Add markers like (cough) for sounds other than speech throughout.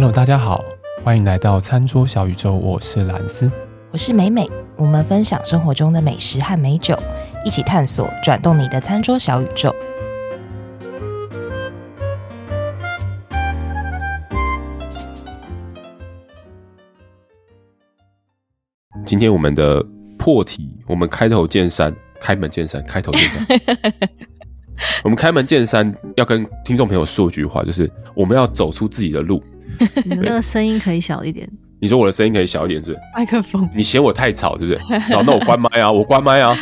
Hello，大家好，欢迎来到餐桌小宇宙，我是兰斯，我是美美，我们分享生活中的美食和美酒，一起探索转动你的餐桌小宇宙。今天我们的破题，我们开头见山，开门见山，开头见山。(laughs) 我们开门见山，要跟听众朋友说一句话，就是我们要走出自己的路。(laughs) 你的那个声音可以小一点。你说我的声音可以小一点，是不是？麦克风。你嫌我太吵，是不是？好，那我关麦啊，(laughs) 我关麦啊。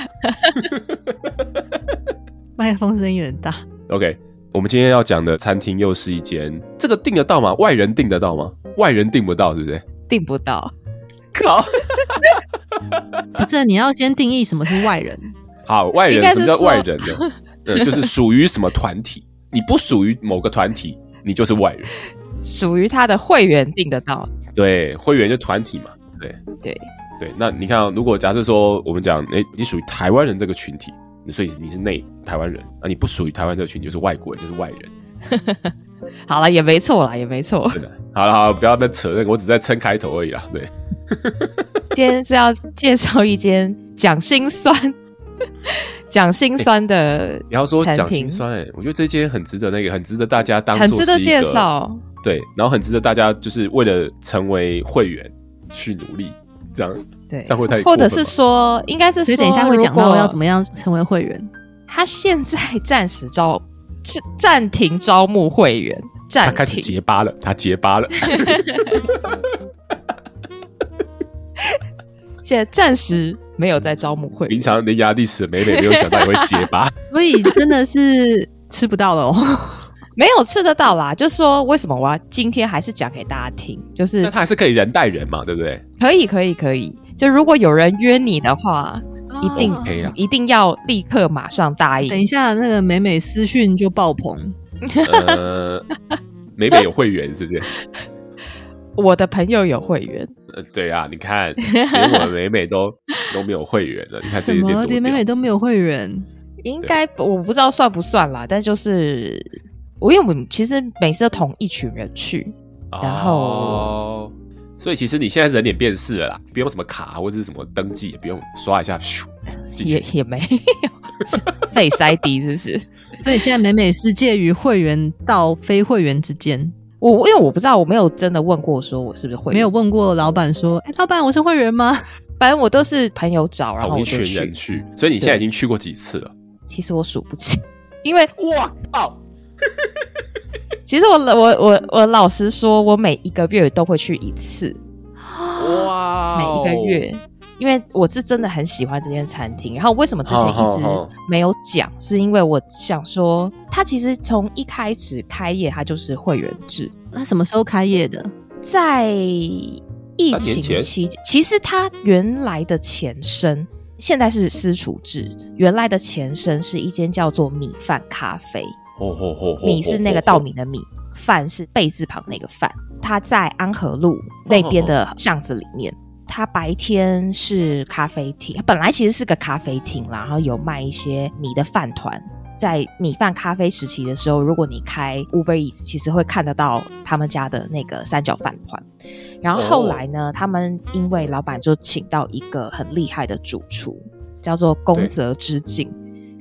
麦克风声音有点大。OK，我们今天要讲的餐厅又是一间，这个订得到吗？外人订得到吗？外人订不到，是不是？订不到。靠！(laughs) 不是，你要先定义什么是外人。好，外人什么叫外人呢？呃，就是属于什么团体？你不属于某个团体，你就是外人。属于他的会员订得到。对，会员就团体嘛。对对对。那你看，如果假设说我们讲，哎，你属于台湾人这个群体，所以你是内台湾人啊，你不属于台湾这个群体，就是外国人，就是外人。(laughs) 好了，也没错啦，也没错。对的。好了好了，不要再扯那个，我只在撑开头而已啦。对。(laughs) 今天是要介绍一间讲心酸、(laughs) 讲心酸的。你要说讲心酸，哎，我觉得这间很值得那个，很值得大家当做很值得介绍。对，然后很值得大家就是为了成为会员去努力，这样对，这样会太或者是说，应该是说，等一下会讲到要怎么样成为会员。他现在暂时招是暂停招募会员，暂停他开始结巴了，他结巴了。现在暂时没有在招募会员。平常伶牙俐齿的美美没有想到你会结巴 (laughs) (laughs) 所以真的是吃不到了哦。没有吃得到啦，就是说为什么我要今天还是讲给大家听？就是那他还是可以人带人嘛，对不对？可以，可以，可以。就如果有人约你的话，哦、一定可以啊，一定要立刻马上答应。等一下，那个美美私讯就爆棚。呃，美美有会员是不是？(laughs) 我的朋友有会员。呃，对啊，你看，连我的美美都 (laughs) 都没有会员了。你看这些什么？连美美都没有会员？应该我不知道算不算啦，但就是。我因为我们其实每次都同一群人去，然后、哦，所以其实你现在是人脸辨识了啦，不用什么卡或者是什么登记，也不用刷一下，咻，也也没有，Face ID 是不是？(laughs) 所以现在美美是介于会员到非会员之间。我因为我不知道，我没有真的问过，说我是不是会员，没有问过老板说，哎、欸，老板我是会员吗？(laughs) 反正我都是朋友找，然后同一群人去，所以你现在已经去过几次了？其实我数不清，因为我靠。(laughs) 其实我我我我老实说，我每一个月都会去一次。哇！每一个月，因为我是真的很喜欢这间餐厅。然后为什么之前一直没有讲？是因为我想说，它其实从一开始开业，它就是会员制。那什么时候开业的？在疫情期间。其实它原来的前身，现在是私厨制。原来的前身是一间叫做米饭咖啡。米是那个稻米的米，饭是贝字旁那个饭。它在安和路那边的巷子里面。它白天是咖啡厅，本来其实是个咖啡厅，然后有卖一些米的饭团。在米饭咖啡时期的时候，如果你开 Uber Eats，其实会看得到他们家的那个三角饭团。然后后来呢，他们因为老板就请到一个很厉害的主厨，叫做宫泽之境。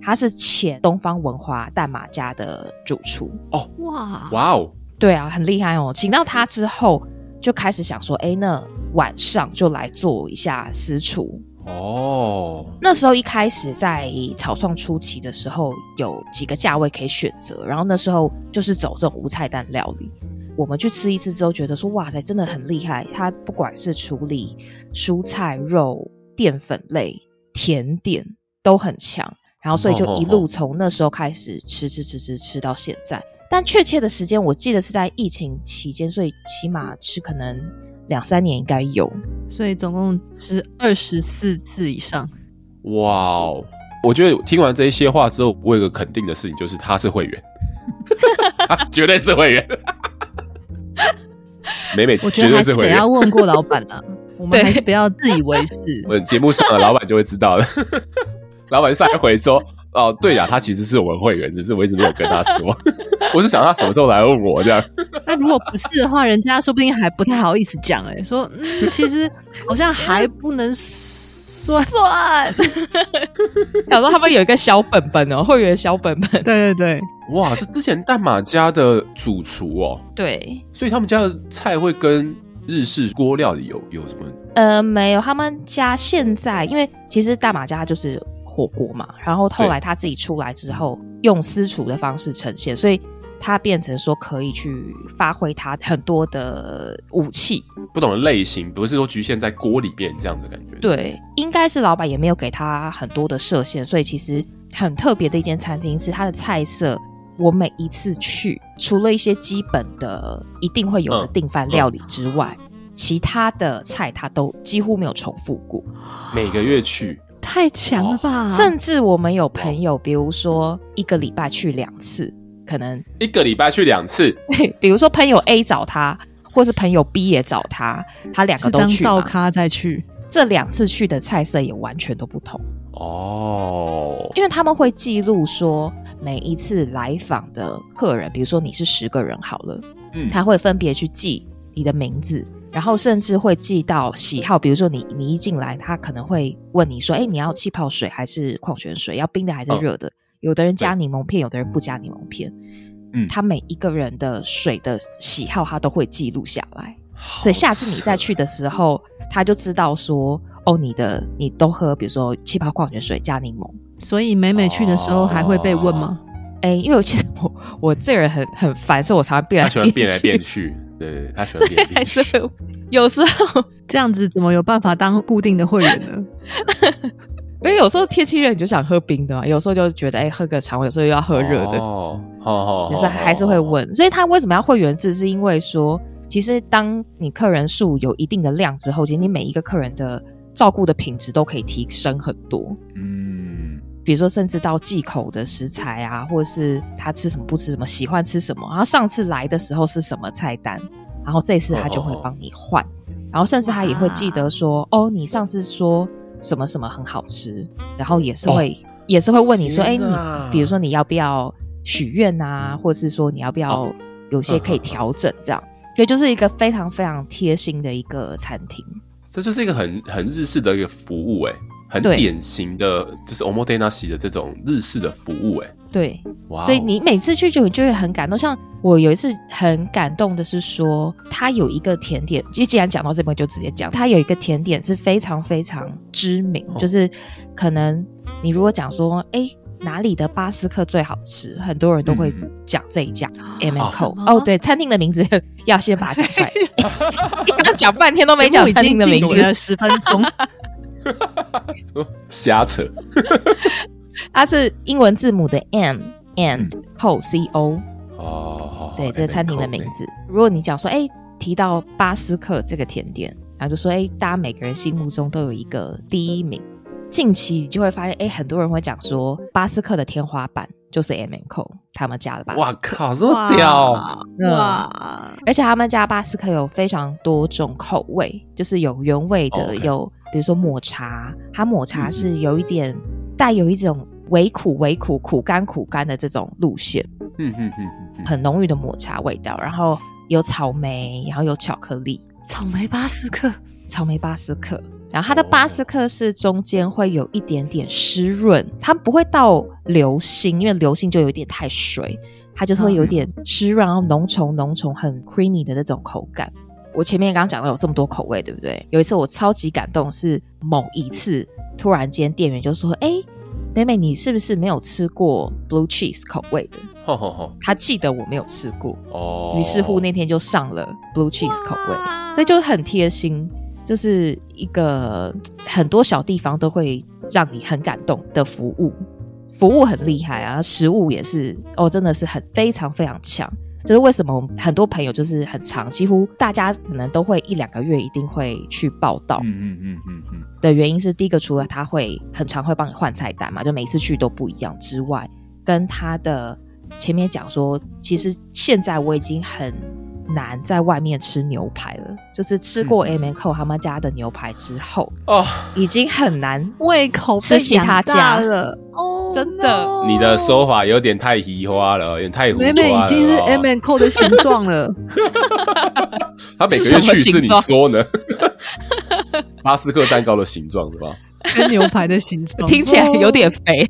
他是前东方文华淡马家的主厨哦，哇哇哦，对啊，很厉害哦。请到他之后，就开始想说，哎，那晚上就来做一下私厨哦。那时候一开始在草创初期的时候，有几个价位可以选择，然后那时候就是走这种无菜单料理。我们去吃一次之后，觉得说，哇塞，真的很厉害。他不管是处理蔬菜、肉、淀粉类、甜点都很强。然后，所以就一路从那时候开始吃吃吃吃吃到现在。但确切的时间，我记得是在疫情期间，所以起码吃可能两三年应该有。所以总共吃二十四次以上。哇哦！我觉得听完这一些话之后，我有个肯定的事情，就是他是会员，(laughs) 他绝对是会员。美美，我觉得还是得要问过老板了。我们还是不要自以为是。(laughs) 我节目上的老板就会知道了。老板上一回说：“哦，对呀，他其实是我们会员，只是我一直没有跟他说。(laughs) 我是想他什么时候来问我这样。那如果不是的话，人家说不定还不太好意思讲哎，说嗯，其实好像还不能算算。想说他们有一个小本本哦，会员小本本。对对对，哇，是之前淡马家的主厨哦。对，所以他们家的菜会跟日式锅料里有有什么？呃，没有，他们家现在因为其实大马家就是火锅嘛，然后后来他自己出来之后，用私厨的方式呈现，所以。他变成说可以去发挥他很多的武器，不同的类型，不是说局限在锅里边这样的感觉。对，应该是老板也没有给他很多的设限，所以其实很特别的一间餐厅是它的菜色。我每一次去，除了一些基本的一定会有的订饭料理之外，嗯嗯、其他的菜它都几乎没有重复过。每个月去，太强了吧？甚至我们有朋友，比如说一个礼拜去两次。可能一个礼拜去两次，(laughs) 比如说朋友 A 找他，或是朋友 B 也找他，他两个都去当照咖再去，这两次去的菜色也完全都不同哦。因为他们会记录说每一次来访的客人，比如说你是十个人好了，嗯，他会分别去记你的名字，然后甚至会记到喜好，比如说你你一进来，他可能会问你说，哎，你要气泡水还是矿泉水？要冰的还是热的？哦有的人加柠檬片，有的人不加柠檬片。嗯，他每一个人的水的喜好，他都会记录下来。所以下次你再去的时候，他就知道说，哦，你的你都喝，比如说气泡矿泉水加柠檬。所以每每去的时候还会被问吗？哎、欸，因为我其实我我这个人很很烦，所以我常常变来变去。对，他是有时候 (laughs) 这样子，怎么有办法当固定的会员呢？(laughs) 因为有时候天气热，你就想喝冰的嘛；有时候就觉得，哎、欸，喝个茶；有时候又要喝热的。哦，好好，有时候还是会问。所以他为什么要会员制？是因为说，其实当你客人数有一定的量之后，其实你每一个客人的照顾的品质都可以提升很多。嗯，比如说，甚至到忌口的食材啊，或者是他吃什么不吃什么，喜欢吃什么，然后上次来的时候是什么菜单，然后这次他就会帮你换，然后甚至他也会记得说，哦，你上次说。什么什么很好吃，然后也是会、哦、也是会问你说，哎，你比如说你要不要许愿啊，或者是说你要不要有些可以调整这样，所以就是一个非常非常贴心的一个餐厅。这就是一个很很日式的一个服务，哎，很典型的，就是 omotenashi 的这种日式的服务，哎。对，哇所以你每次去就就会很感动。像我有一次很感动的是说，他有一个甜点，就既然讲到这边就直接讲，他有一个甜点是非常非常知名，哦、就是可能你如果讲说，哎，哪里的巴斯克最好吃，很多人都会讲这一家 M&Co。哦，对，餐厅的名字 (laughs) 要先把它讲出来，刚 (laughs) (laughs) 讲半天都没讲餐厅的名字，十分钟，(laughs) 瞎扯。它是英文字母的 M and Co C O 哦，对，这个餐厅的名字。如果你讲说，哎，提到巴斯克这个甜点，然后就说，哎，大家每个人心目中都有一个第一名。近期你就会发现，哎，很多人会讲说，巴斯克的天花板就是 M&Co 他们家的巴斯克。哇靠，这么屌！哇！而且他们家巴斯克有非常多种口味，就是有原味的，有比如说抹茶，它抹茶是有一点。带有一种微苦、微苦、苦甘、苦甘的这种路线，嗯嗯嗯，很浓郁的抹茶味道，然后有草莓，然后有巧克力，草莓巴斯克，草莓巴斯克，然后它的巴斯克是中间会有一点点湿润，它不会到流心，因为流心就有点太水，它就是会有点湿润，然后浓稠、浓稠、很 creamy 的那种口感。我前面刚刚讲到有这么多口味，对不对？有一次我超级感动，是某一次。突然间，店员就说：“哎，美美，你是不是没有吃过 blue cheese 口味的？”吼吼吼，他记得我没有吃过哦。于是乎那天就上了 blue cheese 口味，所以就很贴心，就是一个很多小地方都会让你很感动的服务，服务很厉害啊，食物也是哦，真的是很非常非常强。就是为什么很多朋友就是很常，几乎大家可能都会一两个月一定会去报道。嗯嗯嗯嗯嗯。的原因是第一个，除了他会很常会帮你换菜单嘛，就每次去都不一样之外，跟他的前面讲说，其实现在我已经很难在外面吃牛排了，就是吃过 M&Co 他们家的牛排之后，哦，已经很难胃口吃其他家了。哦，真的，你的说法有点太移花了，有点太胡。美美已经是 M and Co 的形状了。(laughs) 他每个月去一次，你说呢？(laughs) 巴斯克蛋糕的形状是吧？跟牛排的形状，听起来有点肥。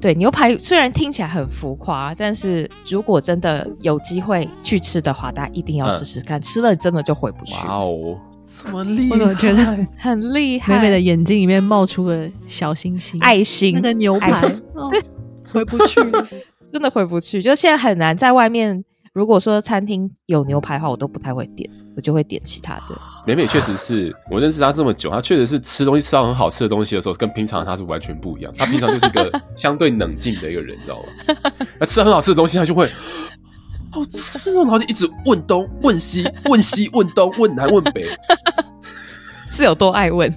对，牛排虽然听起来很浮夸，但是如果真的有机会去吃的话，大家一定要试试看。嗯、吃了真的就回不去。哇哦，这么厉害！我怎么觉得 (laughs) 很厉害？美美的眼睛里面冒出了小星星、爱心。那个牛排，(laughs) 对、哦，回不去，(laughs) 真的回不去。就现在很难在外面。如果说餐厅有牛排的话，我都不太会点，我就会点其他的。美美确实是我认识她这么久，她确实是吃东西吃到很好吃的东西的时候，跟平常她是完全不一样。她平常就是一个 (laughs) 相对冷静的一个人，你知道吗？那吃到很好吃的东西，她就会好吃哦，然后就一直问东问西问西问东问南问北，(laughs) 是有多爱问？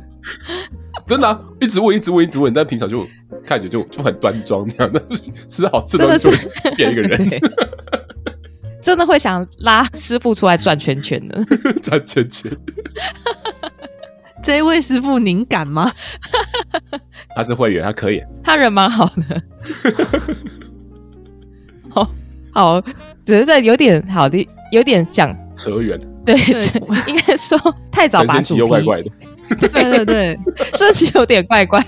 真的、啊，一直问一直问一直问，但平常就看起来就就很端庄那样，但是吃好吃的东西就变一个人。(laughs) 真的会想拉师傅出来转圈圈的，(laughs) 转圈圈。(laughs) 这位师傅您敢吗？(laughs) 他是会员，他可以。他人蛮好的。好好，只是这有点好的，有点讲扯远。对，应该说太早把主题。又怪怪的。对对对，说起有点怪怪。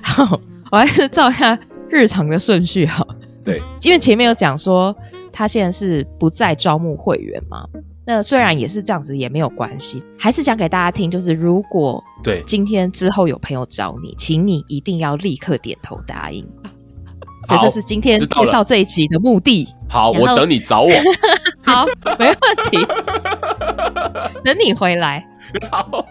好，我还是照一下日常的顺序好。对，因为前面有讲说。他现在是不再招募会员吗？那虽然也是这样子，也没有关系。还是讲给大家听，就是如果对今天之后有朋友找你，请你一定要立刻点头答应。所以这是今天介绍这一集的目的。好，我等你找我。(laughs) 好，没问题。等你回来。(laughs) 好。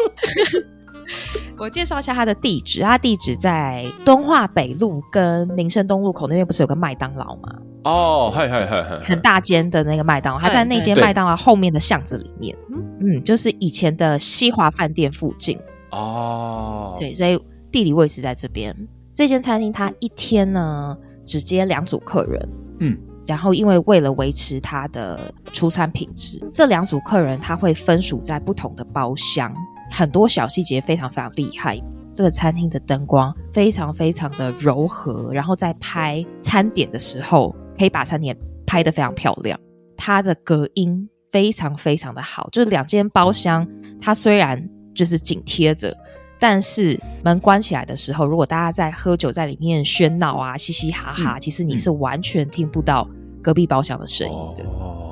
(laughs) 我介绍一下他的地址，他地址在敦化北路跟民生东路口那边，不是有个麦当劳吗？哦，嗨嗨嗨嗨，很大间的那个麦当劳，他在那间麦当劳后面的巷子里面，嗯，就是以前的西华饭店附近。哦，对，所以地理位置在这边。这间餐厅它一天呢只接两组客人，嗯，然后因为为了维持它的出餐品质，这两组客人他会分属在不同的包厢。很多小细节非常非常厉害，这个餐厅的灯光非常非常的柔和，然后在拍餐点的时候可以把餐点拍得非常漂亮。它的隔音非常非常的好，就是两间包厢，它虽然就是紧贴着，但是门关起来的时候，如果大家在喝酒在里面喧闹啊，嘻嘻哈哈，其实你是完全听不到隔壁包厢的声音的。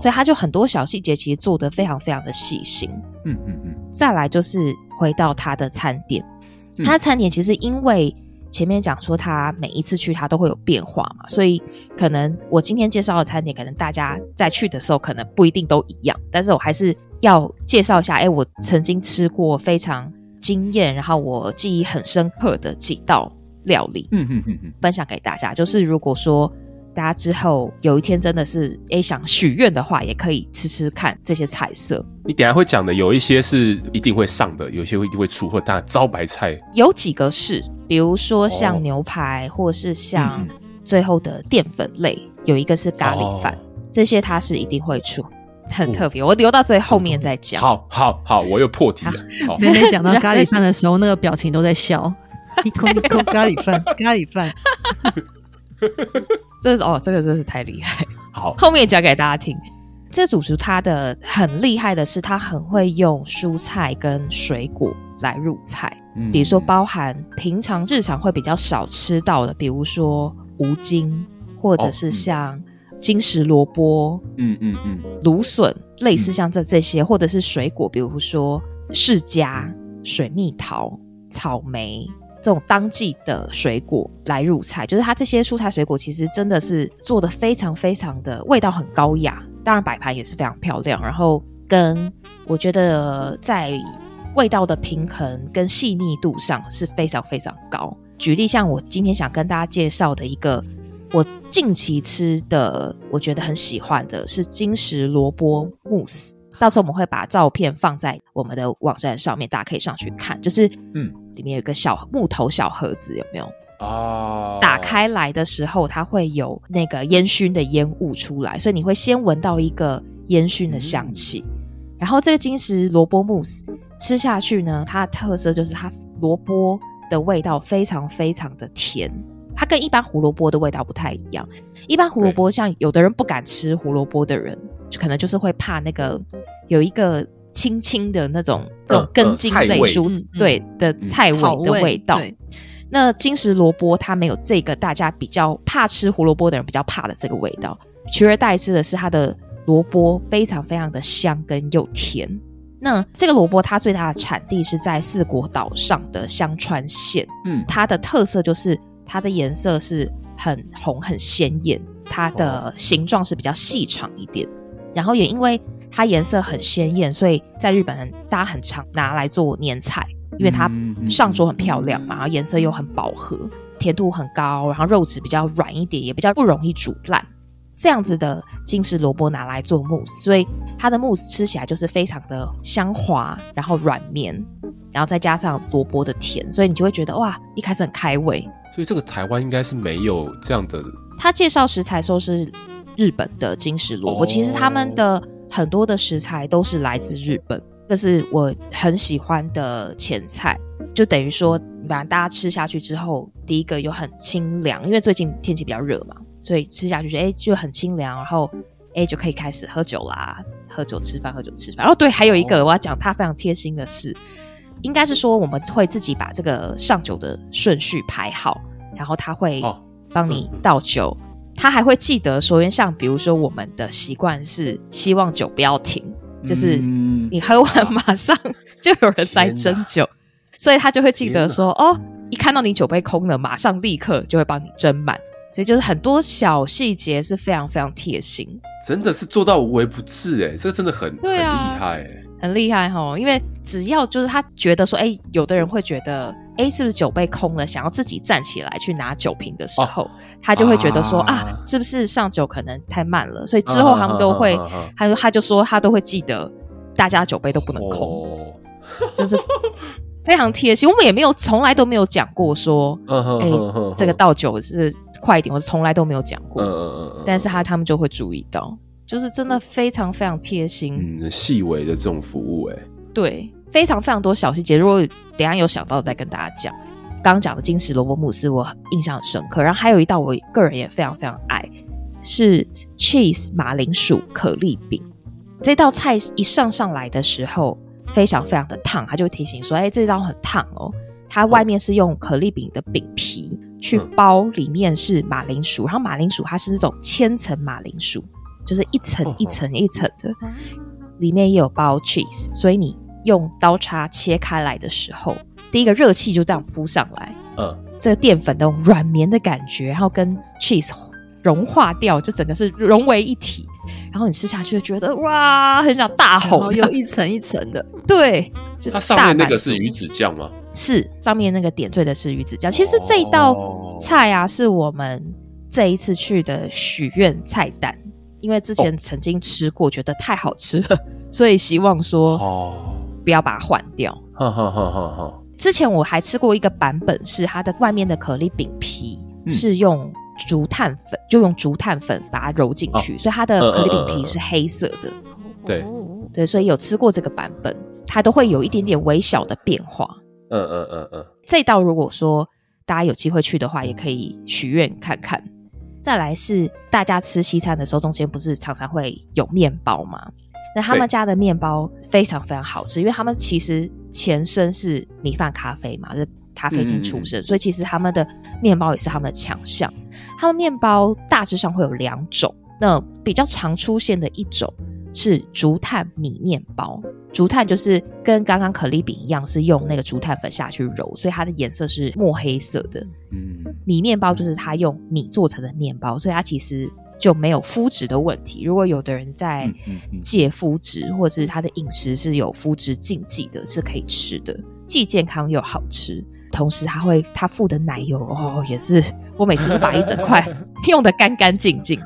所以他就很多小细节其实做得非常非常的细心。嗯嗯嗯。再来就是回到他的餐点，他的餐点其实因为前面讲说他每一次去他都会有变化嘛，所以可能我今天介绍的餐点，可能大家在去的时候可能不一定都一样，但是我还是要介绍一下，哎，我曾经吃过非常惊艳，然后我记忆很深刻的几道料理，嗯嗯嗯嗯，分享给大家，就是如果说。大家之后有一天真的是诶想许愿的话，也可以吃吃看这些菜色。你等下会讲的有一些是一定会上的，有一些会一定会出，或当然招牌菜。有几个是，比如说像牛排，哦、或者是像最后的淀粉类，嗯、有一个是咖喱饭，哦、这些它是一定会出，很特别。哦、我留到最后面再讲。好好好，我又破题了。好 (laughs) 妹妹讲到 (laughs) 咖喱饭的时候，那个表情都在笑。一口一口咖喱饭，咖喱饭。这是哦，这个真是太厉害。(laughs) 好，后面讲给大家听。这主厨他的很厉害的是，他很会用蔬菜跟水果来入菜。嗯，比如说包含平常日常会比较少吃到的，比如说无精，或者是像金石萝卜，嗯嗯嗯，芦笋，类似像这这些，嗯、或者是水果，比如说释迦、水蜜桃、草莓。这种当季的水果来入菜，就是它这些蔬菜水果其实真的是做的非常非常的味道很高雅，当然摆盘也是非常漂亮，然后跟我觉得在味道的平衡跟细腻度上是非常非常高。举例像我今天想跟大家介绍的一个我近期吃的，我觉得很喜欢的是金石萝卜慕斯，到时候我们会把照片放在我们的网站上面，大家可以上去看，就是嗯。里面有一个小木头小盒子，有没有？哦，打开来的时候，它会有那个烟熏的烟雾出来，所以你会先闻到一个烟熏的香气。嗯、然后这个金石萝卜慕斯吃下去呢，它的特色就是它萝卜的味道非常非常的甜，它跟一般胡萝卜的味道不太一样。一般胡萝卜像有的人不敢吃胡萝卜的人，就可能就是会怕那个有一个轻轻的那种这种根茎类蔬、嗯嗯、对的菜味的味道。嗯、那金石萝卜它没有这个大家比较怕吃胡萝卜的人比较怕的这个味道，取而代之的是它的萝卜非常非常的香跟又甜。那这个萝卜它最大的产地是在四国岛上的香川县，嗯，它的特色就是它的颜色是很红很鲜艳，它的形状是比较细长一点，然后也因为它颜色很鲜艳，所以在日本大家很常拿来做年菜，因为它上桌很漂亮嘛，然后颜色又很饱和，甜度很高，然后肉质比较软一点，也比较不容易煮烂。这样子的金石萝卜拿来做慕斯，所以它的慕斯吃起来就是非常的香滑，然后软绵，然后再加上萝卜的甜，所以你就会觉得哇，一开始很开胃。所以这个台湾应该是没有这样的。他介绍食材说是日本的金石萝卜，哦、其实他们的很多的食材都是来自日本，这是我很喜欢的前菜，就等于说，反正大家吃下去之后，第一个又很清凉，因为最近天气比较热嘛。所以吃下去就哎就很清凉，然后哎就可以开始喝酒啦，喝酒吃饭，喝酒吃饭。哦对，还有一个我要讲，他非常贴心的是，应该是说我们会自己把这个上酒的顺序排好，然后他会帮你倒酒，他还会记得说，因为像比如说我们的习惯是希望酒不要停，就是你喝完马上就有人来斟酒，所以他就会记得说哦，一看到你酒杯空了，马上立刻就会帮你斟满。所以就是很多小细节是非常非常贴心，真的是做到无微不至哎，这个真的很对啊，很厉害哎，很厉害哈。因为只要就是他觉得说，哎、欸，有的人会觉得，哎、欸，是不是酒杯空了，想要自己站起来去拿酒瓶的时候，哦、他就会觉得说啊，啊，是不是上酒可能太慢了？所以之后他们都会，他说他就说他都会记得，大家酒杯都不能空，哦、就是。非常贴心，我们也没有从来都没有讲过说，哎、欸，这个倒酒是快一点，我从来都没有讲过。嗯、但是他他们就会注意到，就是真的非常非常贴心，嗯，细微的这种服务、欸，哎，对，非常非常多小细节。如果等下有想到再跟大家讲。刚刚讲的金石萝卜慕斯我印象很深刻，然后还有一道我个人也非常非常爱，是 cheese 马铃薯可丽饼。这道菜一上上来的时候。非常非常的烫，他就会提醒说：“哎、欸，这道很烫哦。”它外面是用可丽饼的饼皮去包，里面是马铃薯，然后马铃薯它是那种千层马铃薯，就是一层一层一层的，里面也有包 cheese，所以你用刀叉切开来的时候，第一个热气就这样扑上来，嗯，这个淀粉的软绵的感觉，然后跟 cheese 融化掉，就整个是融为一体。然后你吃下去就觉得哇，很想大吼，又 (laughs) 一层一层的。对，它上面那个是鱼子酱吗？是，上面那个点缀的是鱼子酱。其实这一道菜啊，是我们这一次去的许愿菜单，因为之前曾经吃过，觉得太好吃了，所以希望说哦，不要把它换掉。哈哈哈哈哈。之前我还吃过一个版本，是它的外面的可丽饼皮是用。竹炭粉就用竹炭粉把它揉进去，哦、所以它的可丽饼皮是黑色的。对对，所以有吃过这个版本，它都会有一点点微小的变化。嗯嗯嗯嗯。这道如果说大家有机会去的话，也可以许愿看看。再来是大家吃西餐的时候，中间不是常常会有面包吗？那他们家的面包非常非常好吃，因为他们其实前身是米饭咖啡嘛。咖啡厅出身，嗯、所以其实他们的面包也是他们的强项。他们面包大致上会有两种，那比较常出现的一种是竹炭米面包。竹炭就是跟刚刚可丽饼一样，是用那个竹炭粉下去揉，所以它的颜色是墨黑色的。嗯，米面包就是它用米做成的面包，所以它其实就没有麸质的问题。如果有的人在戒麸质，或者是他的饮食是有麸质禁忌的，是可以吃的，既健康又好吃。同时，他会他附的奶油哦，也是我每次都把一整块 (laughs) 用的干干净净，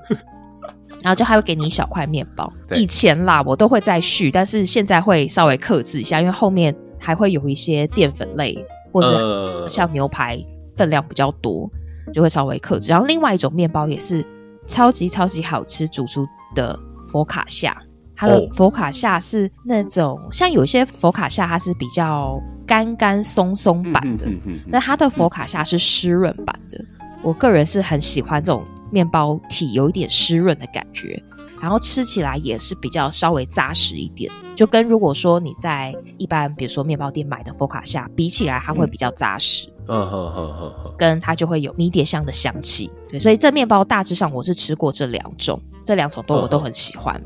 然后就还会给你一小块面包。以前啦，我都会再续，但是现在会稍微克制一下，因为后面还会有一些淀粉类，或是像牛排分量比较多，就会稍微克制。然后另外一种面包也是超级超级好吃，煮出的佛卡夏。它的佛卡夏是那种、哦、像有些佛卡夏，它是比较干干松松版的，那、嗯嗯嗯嗯、它的佛卡夏是湿润版的。我个人是很喜欢这种面包体有一点湿润的感觉，然后吃起来也是比较稍微扎实一点，就跟如果说你在一般比如说面包店买的佛卡夏比起来，它会比较扎实。嗯哼哼哼哼，跟它就会有迷迭香的香气。对，所以这面包大致上我是吃过这两种，这两种都我都很喜欢。嗯、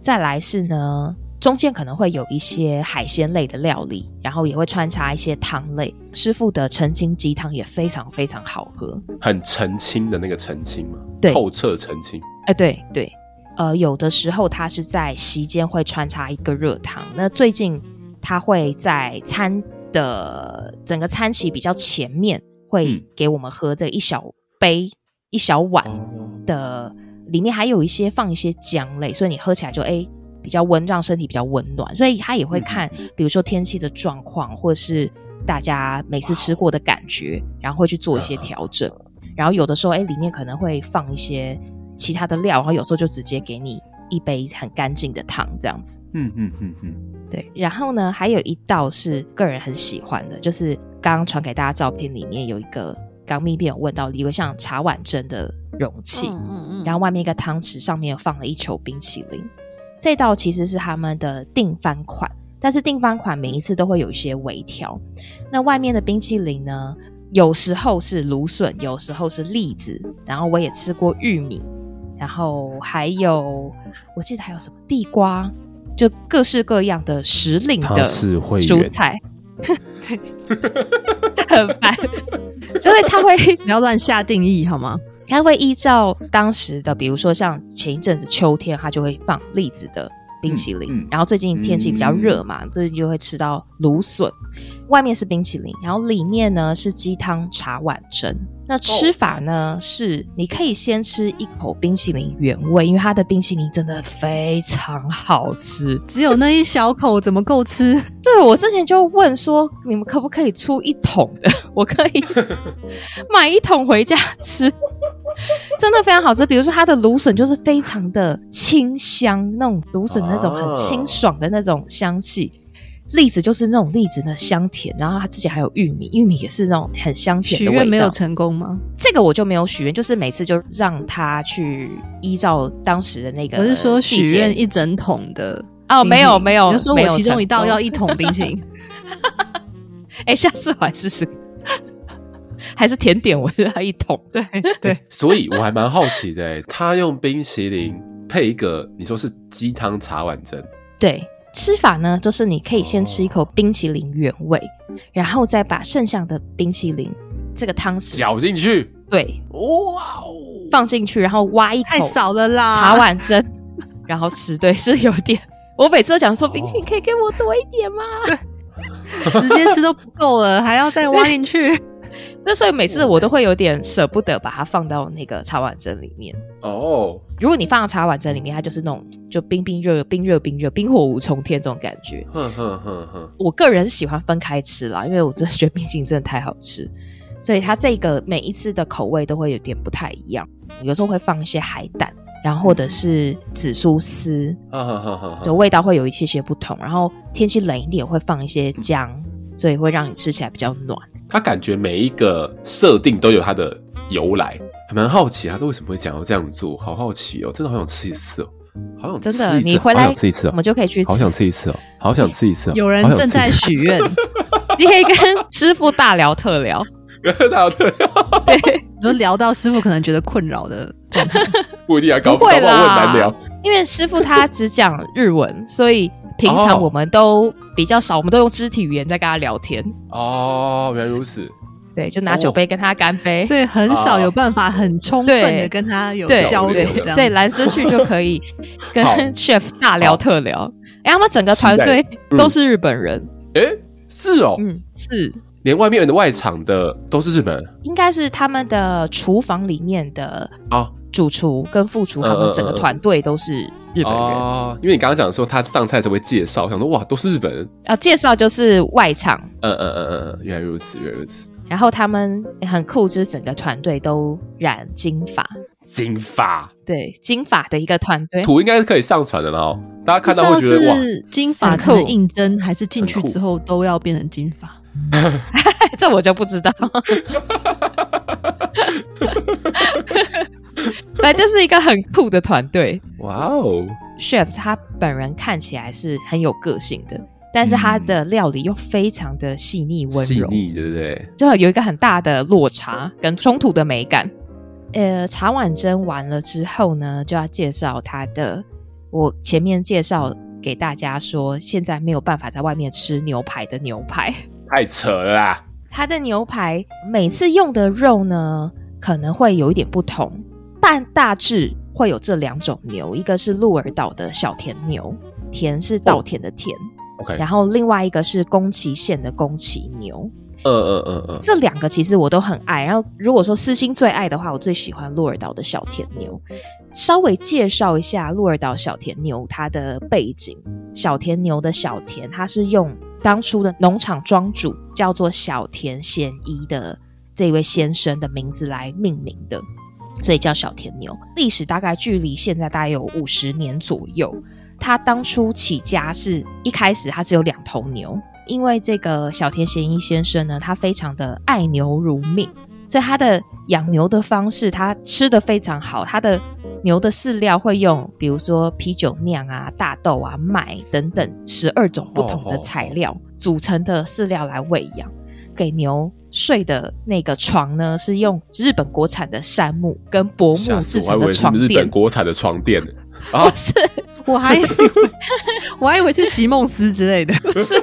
再来是呢。中间可能会有一些海鲜类的料理，然后也会穿插一些汤类。师傅的澄清鸡汤也非常非常好喝，很澄清的那个澄清吗，对，透彻澄清。哎、呃，对对，呃，有的时候他是在席间会穿插一个热汤。那最近他会在餐的整个餐席比较前面，会给我们喝这一小杯、嗯、一小碗的，里面还有一些放一些姜类，所以你喝起来就哎。比较温，让身体比较温暖，所以他也会看，比如说天气的状况，或是大家每次吃过的感觉，然后会去做一些调整。然后有的时候，哎，里面可能会放一些其他的料，然后有时候就直接给你一杯很干净的汤，这样子。嗯嗯嗯嗯，对。然后呢，还有一道是个人很喜欢的，就是刚刚传给大家照片里面有一个刚咪边有问到，以为像茶碗蒸的容器，嗯嗯嗯，然后外面一个汤匙上面有放了一球冰淇淋。这道其实是他们的定番款，但是定番款每一次都会有一些微调。那外面的冰淇淋呢，有时候是芦笋，有时候是栗子，然后我也吃过玉米，然后还有我记得还有什么地瓜，就各式各样的时令的蔬菜，(laughs) 很烦，所以他会不要乱下定义好吗？他会依照当时的，比如说像前一阵子秋天，他就会放栗子的冰淇淋。嗯嗯、然后最近天气比较热嘛，嗯、最近就会吃到芦笋。外面是冰淇淋，然后里面呢是鸡汤茶碗蒸。那吃法呢、哦、是，你可以先吃一口冰淇淋原味，因为它的冰淇淋真的非常好吃。只有那一小口怎么够吃？(laughs) 对，我之前就问说，你们可不可以出一桶的？我可以 (laughs) 买一桶回家吃。真的非常好吃，比如说它的芦笋就是非常的清香，那种芦笋那种很清爽的那种香气，栗子就是那种栗子的香甜，然后它自己还有玉米，玉米也是那种很香甜的味道。许愿没有成功吗？这个我就没有许愿，就是每次就让他去依照当时的那个。我是说许愿一整桶的哦，没有没有，就说我其中一道要一桶冰淇淋。(laughs) 哎、欸，下次我来试试。还是甜点，我觉得一桶。(laughs) 对对，所以我还蛮好奇的，他用冰淇淋配一个，你说是鸡汤茶碗蒸。对，吃法呢，就是你可以先吃一口冰淇淋原味，哦、然后再把剩下的冰淇淋这个汤匙搅进去。对，哇哦，放进去，然后挖一口，太少了啦，茶碗蒸，然后吃。对，是有点。(laughs) 我每次都讲说，冰淇淋可以给我多一点吗？对，直接吃都不够了，还要再挖进去。(laughs) 就所以每次我都会有点舍不得把它放到那个茶碗蒸里面哦。如果你放到茶碗蒸里面，它就是那种就冰冰热冰热冰热冰火五重天这种感觉。哼哼哼哼。我个人是喜欢分开吃啦，因为我真的觉得冰淇淋真的太好吃，所以它这个每一次的口味都会有点不太一样。有时候会放一些海胆，然后或者是紫苏丝，的味道会有一些些不同。然后天气冷一点会放一些姜，所以会让你吃起来比较暖。他感觉每一个设定都有它的由来，还蛮好奇他都为什么会想要这样做，好好奇哦，真的好想吃一次哦，好想吃一次，真的，你回来吃一次哦，我们就可以去吃，好想吃一次哦，好想吃一次哦，有人正在许愿，你可以跟师傅大聊特聊，跟大聊特聊，对，就聊到师傅可能觉得困扰的状态，不一定啊，搞不好我很难聊，因为师傅他只讲日文，所以。平常我们都比较少，我们都用肢体语言在跟他聊天。哦，原来如此。对，就拿酒杯跟他干杯，所以很少有办法很充分的跟他有交流。所以蓝思去就可以跟 (laughs) chef 大聊特聊。哎，他们整个团队都是日本人。哎，是哦，嗯，是。连外面的外场的都是日本人？应该是他们的厨房里面的啊。主厨跟副厨，他们整个团队都是日本人哦。因为你刚刚讲说他上菜的时候会介绍，想说哇，都是日本人啊。介绍就是外场，嗯嗯嗯嗯，原来如此，原来如此。然后他们很酷，就是整个团队都染金发，金发，对，金发的一个团队。图应该是可以上传的了，大家看到会觉得哇，金发可能应征还是进去之后都要变成金发？(laughs) 这我就不知道。(laughs) 对，这是一个很酷的团队。哇哦，Chef 他本人看起来是很有个性的，但是他的料理又非常的细腻温柔，细腻对不对？就有一个很大的落差跟冲突的美感。呃，茶碗蒸完了之后呢，就要介绍他的。我前面介绍给大家说，现在没有办法在外面吃牛排的牛排，太扯了啦。他的牛排每次用的肉呢，可能会有一点不同，但大致会有这两种牛，一个是鹿儿岛的小田牛，田是稻田的田然后另外一个是宫崎县的宫崎牛。呃呃呃呃，这两个其实我都很爱。然后如果说私心最爱的话，我最喜欢鹿儿岛的小田牛。稍微介绍一下鹿儿岛小田牛它的背景。小田牛的小田，它是用当初的农场庄主叫做小田贤一的这位先生的名字来命名的，所以叫小田牛。历史大概距离现在大概有五十年左右。他当初起家是一开始他只有两头牛。因为这个小田贤一先生呢，他非常的爱牛如命，所以他的养牛的方式，他吃的非常好。他的牛的饲料会用，比如说啤酒酿啊、大豆啊、麦等等十二种不同的材料组成的饲料来喂养。给牛睡的那个床呢，是用日本国产的杉木跟柏木制成的床垫。日本国产的床垫啊，(laughs) 不是。我还以为 (laughs) 我还以为是席梦思之类的，不是。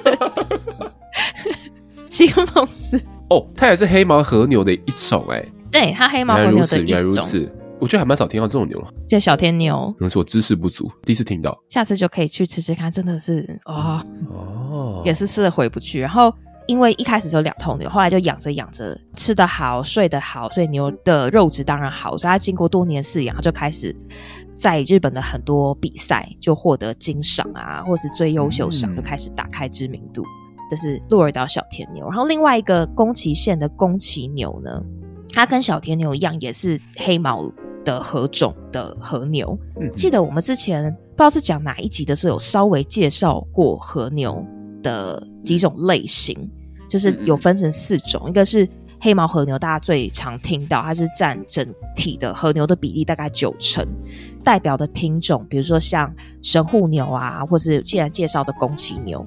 (laughs) 席梦思。哦，它也是黑毛和牛的一种哎，对，它黑毛和牛的一种，原来如此，我觉得还蛮少听到这种牛。了，叫小天牛，可能是我知识不足，第一次听到，下次就可以去吃吃看，真的是哦哦，也是吃了回不去。然后因为一开始只有两头牛，后来就养着养着，吃得好，睡得好，所以牛的肉质当然好，所以它经过多年饲养，它就开始。在日本的很多比赛就获得金赏啊，或是最优秀赏，就开始打开知名度。嗯、这是鹿儿岛小田牛，然后另外一个宫崎县的宫崎牛呢，它跟小田牛一样，也是黑毛的和种的和牛。嗯、记得我们之前不知道是讲哪一集的时候，有稍微介绍过和牛的几种类型，就是有分成四种，嗯、一个是黑毛和牛，大家最常听到，它是占整体的和牛的比例大概九成。代表的品种，比如说像神户牛啊，或是现在介绍的宫崎牛，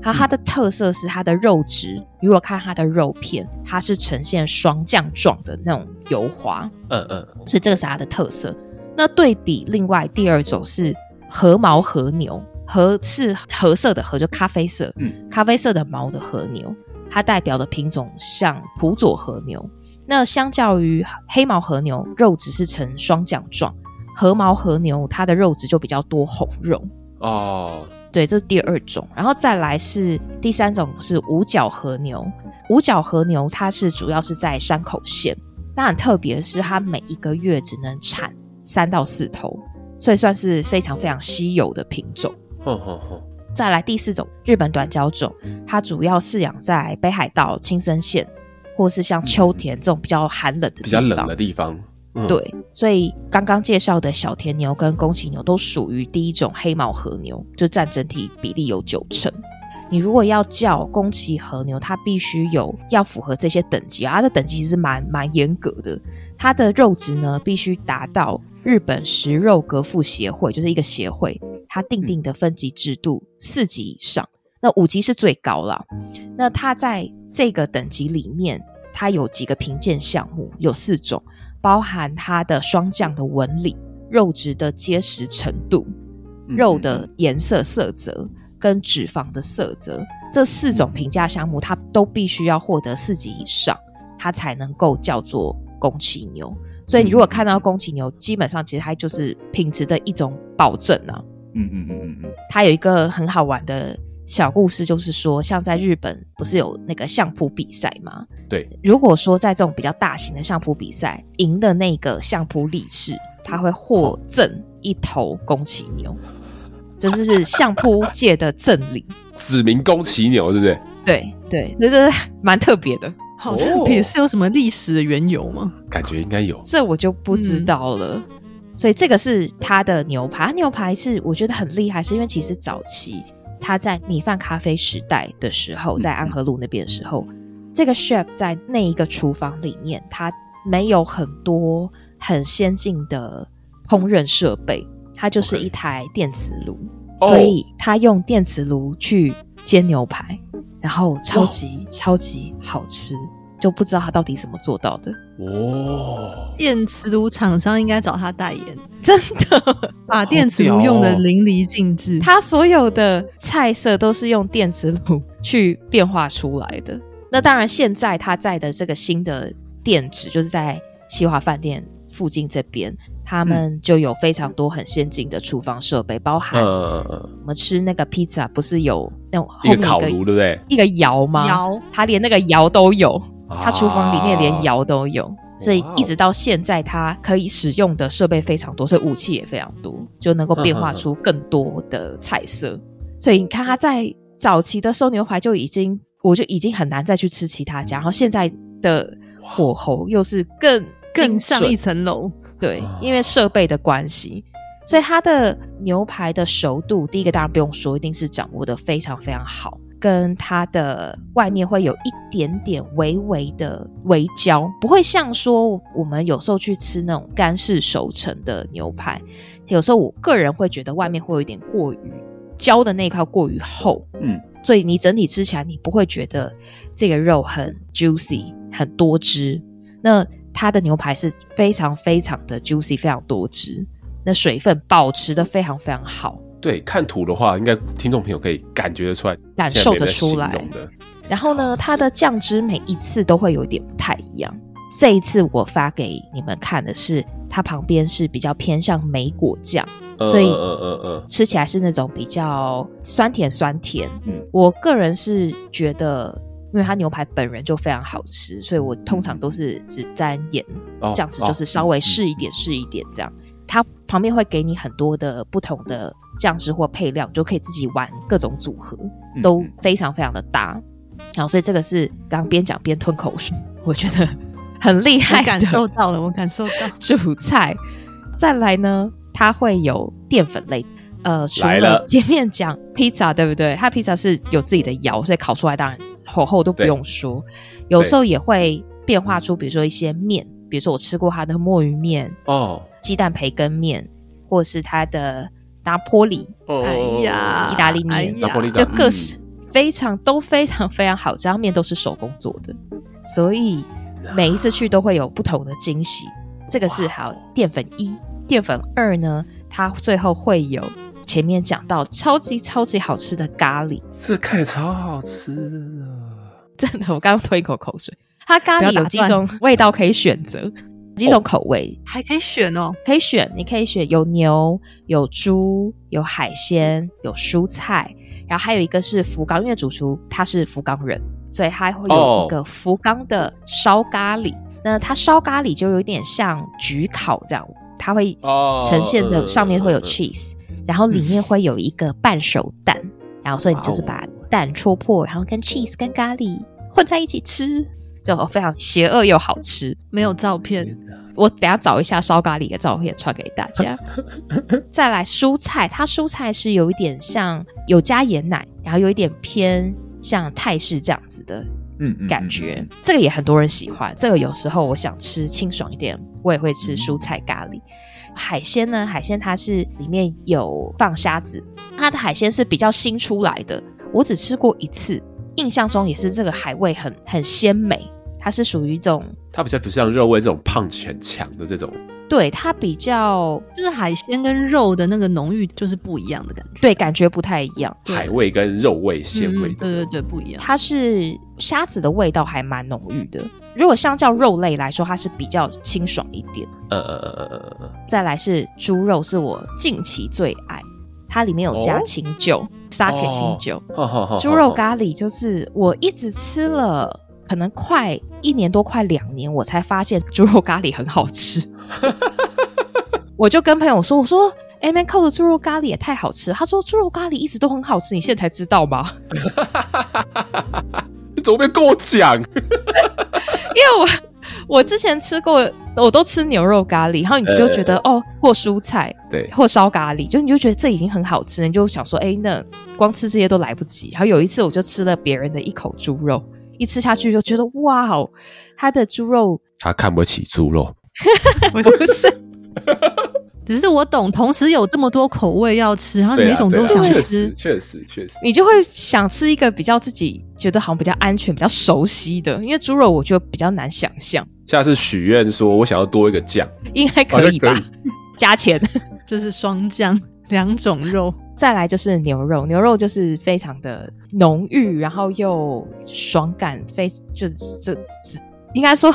它它的特色是它的肉质。如果看它的肉片，它是呈现霜降状的那种油滑，嗯嗯，所以这个是它的特色。那对比另外第二种是和毛和牛，和是褐色的和，就咖啡色，嗯，咖啡色的毛的和牛，它代表的品种像普佐和牛。那相较于黑毛和牛，肉质是呈双桨状。和毛和牛，它的肉质就比较多红肉哦。对，这是第二种，然后再来是第三种是五角和牛。五角和牛它是主要是在山口县，那很特别的是，它每一个月只能产三到四头，所以算是非常非常稀有的品种。呵呵呵。再来第四种日本短脚种，它主要饲养在北海道青森县，或是像秋田这种比较寒冷的地方，比较冷的地方。嗯、对，所以刚刚介绍的小田牛跟宫崎牛都属于第一种黑毛和牛，就占整体比例有九成。你如果要叫宫崎和牛，它必须有要符合这些等级啊，它的等级其实蛮蛮严格的。它的肉质呢，必须达到日本食肉革复协会，就是一个协会，它定定的分级制度四级以上，那五级是最高了。那它在这个等级里面，它有几个评鉴项目，有四种。包含它的霜降的纹理、肉质的结实程度、肉的颜色色泽跟脂肪的色泽，这四种评价项目，它都必须要获得四级以上，它才能够叫做宫崎牛。所以你如果看到宫崎牛，基本上其实它就是品质的一种保证啊。嗯嗯嗯嗯嗯，它有一个很好玩的。小故事就是说，像在日本不是有那个相扑比赛吗？对，如果说在这种比较大型的相扑比赛，赢的那个相扑力士，他会获赠一头宫崎牛，就是是相扑界的赠礼，指名宫崎牛，对不对？对对，所以这是蛮特别的。好特别，是有什么历史的缘由吗？感觉应该有，这我就不知道了。嗯、所以这个是他的牛排，牛排是我觉得很厉害，是因为其实早期。他在米饭咖啡时代的时候，在安和路那边的时候，嗯、这个 chef 在那一个厨房里面，他没有很多很先进的烹饪设备，它就是一台电磁炉，Okay. 所以它用电磁炉去煎牛排，然后超级、oh. 超级好吃。就不知道他到底怎么做到的哦。电磁炉厂商应该找他代言，真的把电磁炉用的淋漓尽致。他、哦、所有的菜色都是用电磁炉去变化出来的。那当然，现在他在的这个新的店址就是在西华饭店附近这边，他们就有非常多很先进的厨房设备，包含我们吃那个披萨不是有那种一个烤炉，对不对？一个窑吗？窑，他连那个窑都有。他厨房里面连窑都有，啊、所以一直到现在，他可以使用的设备非常多，所以武器也非常多，就能够变化出更多的菜色。嗯、所以你看他在早期的收牛排就已经，我就已经很难再去吃其他家，然后现在的火候又是更更上一层楼。对，因为设备的关系，所以它的牛排的熟度，第一个当然不用说，一定是掌握的非常非常好。跟它的外面会有一点点微微的微焦，不会像说我们有时候去吃那种干式熟成的牛排，有时候我个人会觉得外面会有一点过于焦的那一块过于厚，嗯，所以你整体吃起来你不会觉得这个肉很 juicy 很多汁。那它的牛排是非常非常的 juicy，非常多汁，那水分保持的非常非常好。对，看图的话，应该听众朋友可以感觉得出来，感受得出来。然后呢，它的酱汁每一次都会有一点不太一样。这一次我发给你们看的是，它旁边是比较偏向莓果酱，呃、所以吃起来是那种比较酸甜酸甜。嗯，我个人是觉得，因为它牛排本人就非常好吃，所以我通常都是只沾盐，哦、酱汁就是稍微试一点试、哦、一点这样。它旁边会给你很多的不同的酱汁或配料，就可以自己玩各种组合，都非常非常的搭。然后，所以这个是刚边讲边吞口水，我觉得很厉害。感受到了，我感受到 (laughs) 主菜。再来呢，它会有淀粉类，呃，除了前面讲披萨，对不对？它披萨是有自己的窑，所以烤出来当然火候都不用说。有时候也会变化出，比如说一些面。比如说我吃过它的墨鱼面哦，鸡蛋培根面，或是它的拿坡里，哎呀，意大利面，拿坡里就各式非常都非常非常好，这样面都是手工做的，所以每一次去都会有不同的惊喜。这个是好淀粉一，淀粉二呢，它最后会有前面讲到超级超级好吃的咖喱，这看起来超好吃啊！真的，我刚刚吞一口口水。它咖喱有几种味道可以选择，几种口味、哦、还可以选哦，可以选，你可以选有牛、有猪、有海鲜、有蔬菜，然后还有一个是福冈，因为主厨他是福冈人，所以他会有一个福冈的烧咖喱。哦、那它烧咖喱就有点像焗烤这样，它会呈现的上面会有 cheese，、哦、然后里面会有一个半熟蛋，嗯、然后所以你就是把蛋戳破，然后跟 cheese 跟咖喱混在一起吃。就非常邪恶又好吃，没有照片，我等下找一下烧咖喱的照片传给大家。(laughs) 再来蔬菜，它蔬菜是有一点像有加盐奶，然后有一点偏像泰式这样子的嗯感觉，这个也很多人喜欢。这个有时候我想吃清爽一点，我也会吃蔬菜咖喱。海鲜呢？海鲜它是里面有放虾子，它的海鲜是比较新出来的，我只吃过一次。印象中也是这个海味很很鲜美，它是属于一种，它比较不像肉味这种胖很强的这种，对，它比较就是海鲜跟肉的那个浓郁就是不一样的感觉，对，感觉不太一样，海味跟肉味鲜味，嗯，对对对，不一样。它是虾子的味道还蛮浓郁的，如果相较肉类来说，它是比较清爽一点。呃呃呃呃呃，再来是猪肉，是我近期最爱。它里面有加清酒，sake 清酒，猪肉咖喱就是我一直吃了，可能快一年多，快两年，我才发现猪肉咖喱很好吃。(laughs) 我就跟朋友说：“我说，M N Co 的猪肉咖喱也太好吃。”他说：“猪肉咖喱一直都很好吃，你现在才知道吗？” (laughs) 你怎么没跟我讲？(laughs) 因为我。我之前吃过，我都吃牛肉咖喱，然后你就觉得、欸、哦，或蔬菜，对，或烧咖喱，就你就觉得这已经很好吃，你就想说，哎、欸，那光吃这些都来不及。然后有一次，我就吃了别人的一口猪肉，一吃下去就觉得哇哦，它的猪肉，他看不起猪肉，(laughs) 不是，(laughs) 只是我懂，同时有这么多口味要吃，然后每种都想吃，确实确实确实，你就会想吃一个比较自己觉得好像比较安全、比较熟悉的。因为猪肉我觉得比较难想象。下次许愿说我想要多一个酱，应该可以吧？(laughs) 加钱就是双酱两种肉，再来就是牛肉，牛肉就是非常的浓郁，然后又爽感，非就是这这应该说。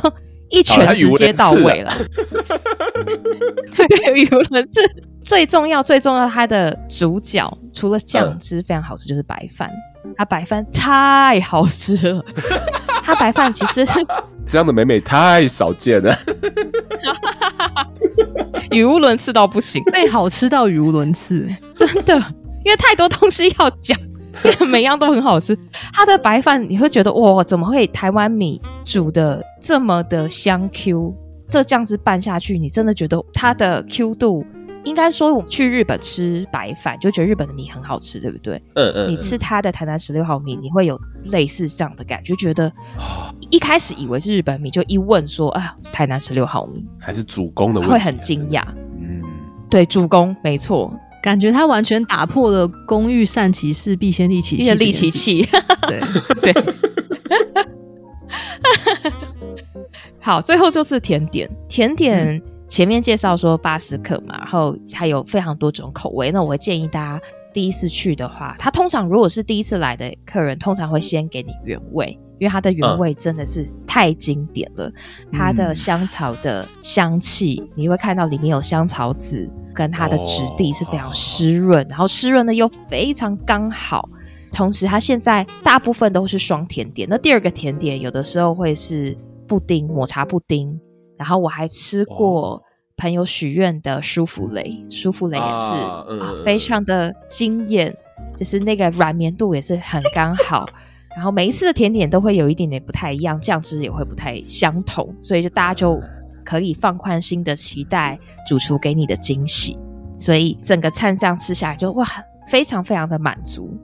一拳直接到位了，(laughs) 对，语无伦次。最重要、最重要，它的主角除了酱汁非常好吃，就是白饭。它白饭太好吃了，(laughs) 他白饭其实 (laughs) 这样的美美太少见了，(laughs) 语无伦次到不行，被好吃到语无伦次，真的，因为太多东西要讲。每样都很好吃，它的白饭你会觉得哇，怎么会台湾米煮的这么的香 Q？这酱汁拌下去，你真的觉得它的 Q 度，应该说我们去日本吃白饭就觉得日本的米很好吃，对不对？嗯嗯。你吃它的台南十六号米，你会有类似这样的感觉，觉得一开始以为是日本米，就一问说啊，是台南十六号米，还是主攻的问题，会很惊讶。嗯，对，主攻没错。感觉他完全打破了“工欲善其事，必先利其器”。利其器，对 (laughs) 对。(laughs) 好，最后就是甜点。甜点前面介绍说巴斯克嘛，然后它有非常多种口味。那我会建议大家第一次去的话，他通常如果是第一次来的客人，通常会先给你原味，因为它的原味真的是太经典了。它的香草的香气，你会看到里面有香草籽。跟它的质地是非常湿润，哦、然后湿润的又非常刚好。同时，它现在大部分都是双甜点。那第二个甜点有的时候会是布丁，抹茶布丁。然后我还吃过朋友许愿的舒芙蕾，舒芙蕾也是啊、嗯、啊，非常的惊艳，就是那个软绵度也是很刚好。然后每一次的甜点都会有一点点不太一样，酱汁也会不太相同，所以就大家就。可以放宽心的期待主厨给你的惊喜，所以整个餐这样吃下来就哇，非常非常的满足。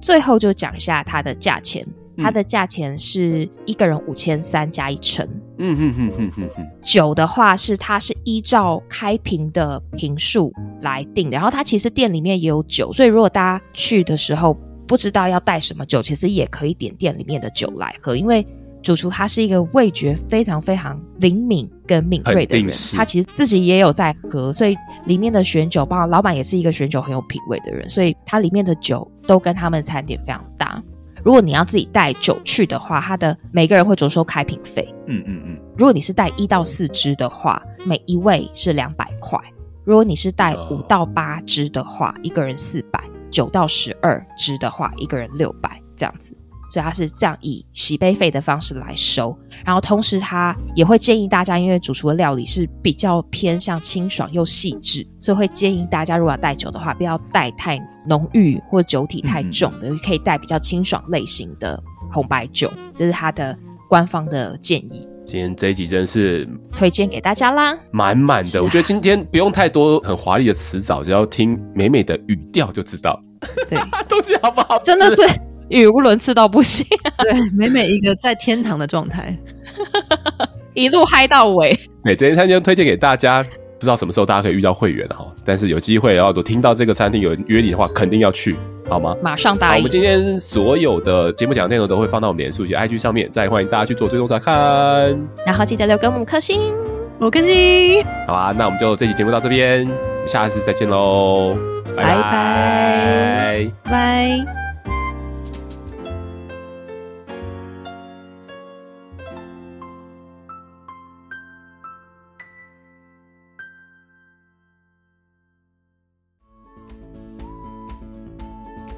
最后就讲一下它的价钱，它的价钱是一个人五千三加一成。嗯哼哼哼哼哼。酒的话是它是依照开瓶的瓶数来定的，然后它其实店里面也有酒，所以如果大家去的时候不知道要带什么酒，其实也可以点店里面的酒来喝，因为。主厨他是一个味觉非常非常灵敏跟敏锐的人，他其实自己也有在喝，所以里面的选酒，包括老板也是一个选酒很有品味的人，所以他里面的酒都跟他们的餐点非常搭。如果你要自己带酒去的话，他的每个人会酌收开瓶费。嗯嗯嗯。如果你是带一到四支的话，每一位是两百块；如果你是带五到八支的话，一个人四百；九到十二支的话，一个人六百，这样子。所以他是这样以洗杯费的方式来收，然后同时他也会建议大家，因为主厨的料理是比较偏向清爽又细致，所以会建议大家如果要带酒的话，不要带太浓郁或酒体太重的，嗯、可以带比较清爽类型的红白酒，这是它的官方的建议。今天这一集真是推荐给大家啦，满满的。啊、我觉得今天不用太多很华丽的词藻，只要听美美的语调就知道，对，(laughs) 东西好不好吃？真的是。语无伦次到不行，对，美美一个在天堂的状态，(laughs) 一路嗨到尾。每这间餐就推荐给大家，不知道什么时候大家可以遇到会员哈，但是有机会，然后都听到这个餐厅有人约你的话，肯定要去，好吗？马上答应。我们今天所有的节目讲的内容都会放到我们脸书及 IG 上面，再欢迎大家去做追踪查看，然后记得留给我们五颗星，五颗星。好啊，那我们就这期节目到这边，下次再见喽，拜拜拜拜。